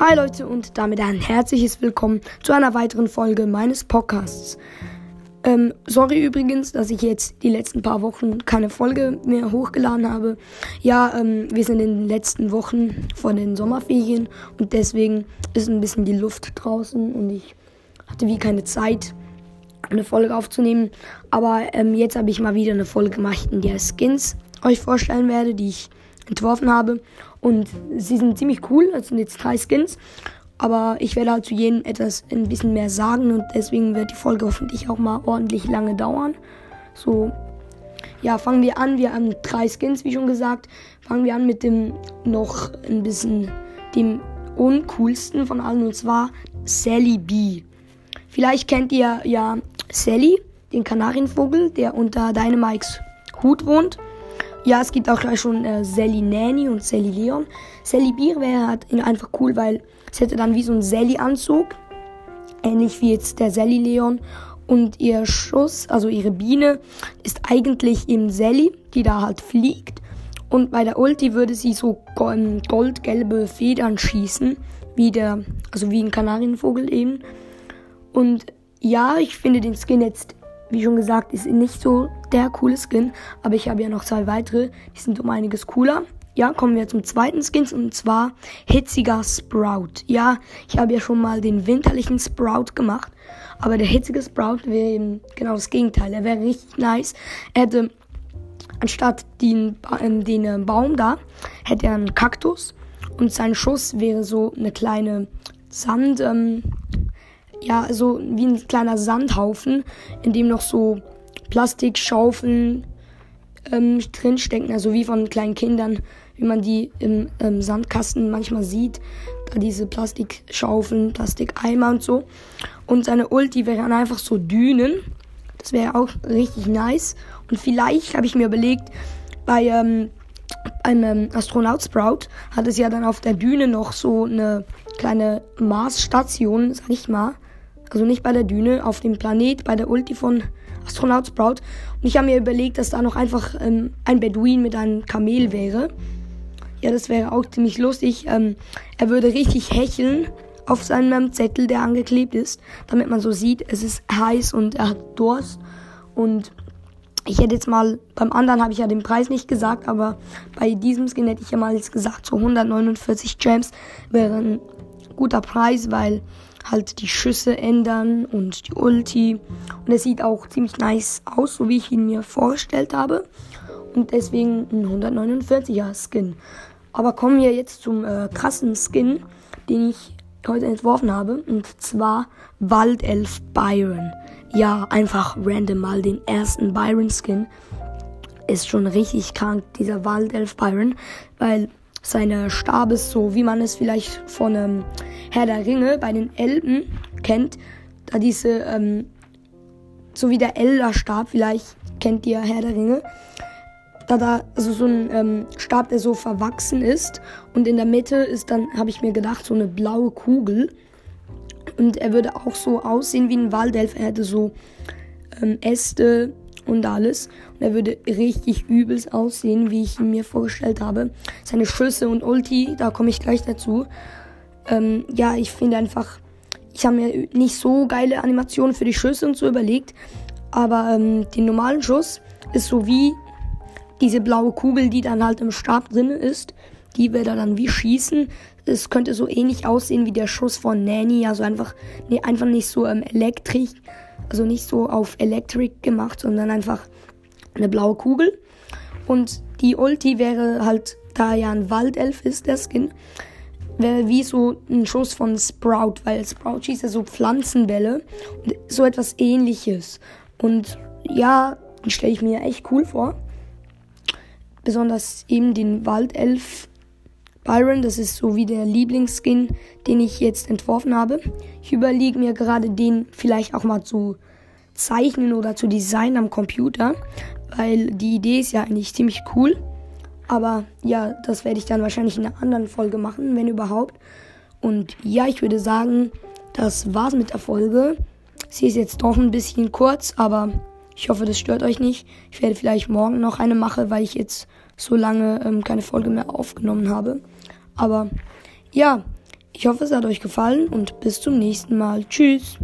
Hi Leute und damit ein herzliches Willkommen zu einer weiteren Folge meines Podcasts. Ähm, sorry übrigens, dass ich jetzt die letzten paar Wochen keine Folge mehr hochgeladen habe. Ja, ähm, wir sind in den letzten Wochen vor den Sommerferien und deswegen ist ein bisschen die Luft draußen und ich hatte wie keine Zeit, eine Folge aufzunehmen. Aber ähm, jetzt habe ich mal wieder eine Folge gemacht, in der Skins euch vorstellen werde, die ich entworfen habe. Und sie sind ziemlich cool. Das sind jetzt drei Skins. Aber ich werde halt zu jedem etwas ein bisschen mehr sagen und deswegen wird die Folge hoffentlich auch mal ordentlich lange dauern. So, ja, fangen wir an. Wir haben drei Skins, wie schon gesagt. Fangen wir an mit dem noch ein bisschen dem uncoolsten von allen und zwar Sally B. Vielleicht kennt ihr ja Sally, den Kanarienvogel, der unter Dynamikes Hut wohnt. Ja, es gibt auch gleich schon äh, Sally Nanny und Sally Leon. Sally Bier wäre halt einfach cool, weil es hätte dann wie so ein Sally-Anzug. Ähnlich wie jetzt der Sally Leon. Und ihr Schuss, also ihre Biene, ist eigentlich eben Sally, die da halt fliegt. Und bei der Ulti würde sie so goldgelbe Federn schießen, wie der, also wie ein Kanarienvogel eben. Und ja, ich finde den Skin jetzt wie schon gesagt, ist nicht so der coole Skin, aber ich habe ja noch zwei weitere, die sind um einiges cooler. Ja, kommen wir zum zweiten Skin und zwar hitziger Sprout. Ja, ich habe ja schon mal den winterlichen Sprout gemacht, aber der hitzige Sprout wäre eben genau das Gegenteil. Er wäre richtig nice. Er hätte anstatt den, äh, den äh, Baum da, hätte er einen Kaktus und sein Schuss wäre so eine kleine Sand, ähm, ja, so wie ein kleiner Sandhaufen, in dem noch so Plastikschaufeln ähm, drinstecken, also wie von kleinen Kindern, wie man die im ähm, Sandkasten manchmal sieht. Da diese Plastikschaufeln, Plastikeimer und so. Und seine Ulti wären einfach so Dünen. Das wäre auch richtig nice. Und vielleicht habe ich mir überlegt, bei ähm, einem Astronaut Sprout hat es ja dann auf der Düne noch so eine kleine Marsstation, sag ich mal also nicht bei der Düne, auf dem Planet, bei der Ulti von Astronaut Sprout. Und ich habe mir überlegt, dass da noch einfach ähm, ein Beduin mit einem Kamel wäre. Ja, das wäre auch ziemlich lustig. Ähm, er würde richtig hecheln auf seinem Zettel, der angeklebt ist, damit man so sieht, es ist heiß und er hat Durst. Und ich hätte jetzt mal, beim anderen habe ich ja den Preis nicht gesagt, aber bei diesem Skin hätte ich ja mal jetzt gesagt, so 149 Gems wäre ein guter Preis, weil halt die Schüsse ändern und die Ulti. Und es sieht auch ziemlich nice aus, so wie ich ihn mir vorgestellt habe. Und deswegen ein 149er Skin. Aber kommen wir jetzt zum äh, krassen Skin, den ich heute entworfen habe. Und zwar Waldelf Byron. Ja, einfach random mal den ersten Byron Skin. Ist schon richtig krank, dieser Waldelf Byron. Weil seine Stab ist so, wie man es vielleicht von ähm, Herr der Ringe bei den Elben kennt. Da diese, ähm, so wie der Elderstab, vielleicht kennt ihr Herr der Ringe. Da da, also so ein ähm, Stab, der so verwachsen ist. Und in der Mitte ist dann, habe ich mir gedacht, so eine blaue Kugel. Und er würde auch so aussehen wie ein Waldelf. Er hätte so ähm, Äste und alles. Und er würde richtig übelst aussehen, wie ich ihn mir vorgestellt habe. Seine Schüsse und Ulti, da komme ich gleich dazu. Ähm, ja, ich finde einfach, ich habe mir nicht so geile Animationen für die Schüsse und so überlegt. Aber ähm, den normalen Schuss ist so wie diese blaue Kugel, die dann halt im Stab drin ist. Die wird er dann wie schießen. Es könnte so ähnlich aussehen wie der Schuss von Nanny. Also einfach, nee, einfach nicht so ähm, elektrisch, also nicht so auf Electric gemacht, sondern einfach eine blaue Kugel. Und die Ulti wäre halt, da ja ein Waldelf ist, der Skin, wäre wie so ein Schuss von Sprout, weil Sprout schießt ja so Pflanzenbälle und so etwas ähnliches. Und ja, stelle ich mir echt cool vor. Besonders eben den Waldelf Byron, das ist so wie der Lieblingsskin, den ich jetzt entworfen habe. Ich überlege mir gerade den vielleicht auch mal zu zeichnen oder zu designen am Computer, weil die Idee ist ja eigentlich ziemlich cool. Aber ja, das werde ich dann wahrscheinlich in einer anderen Folge machen, wenn überhaupt. Und ja, ich würde sagen, das war's mit der Folge. Sie ist jetzt doch ein bisschen kurz, aber ich hoffe, das stört euch nicht. Ich werde vielleicht morgen noch eine machen, weil ich jetzt so lange ähm, keine Folge mehr aufgenommen habe. Aber ja, Ich hoffe, es hat euch gefallen und bis zum nächsten Mal. Tschüss.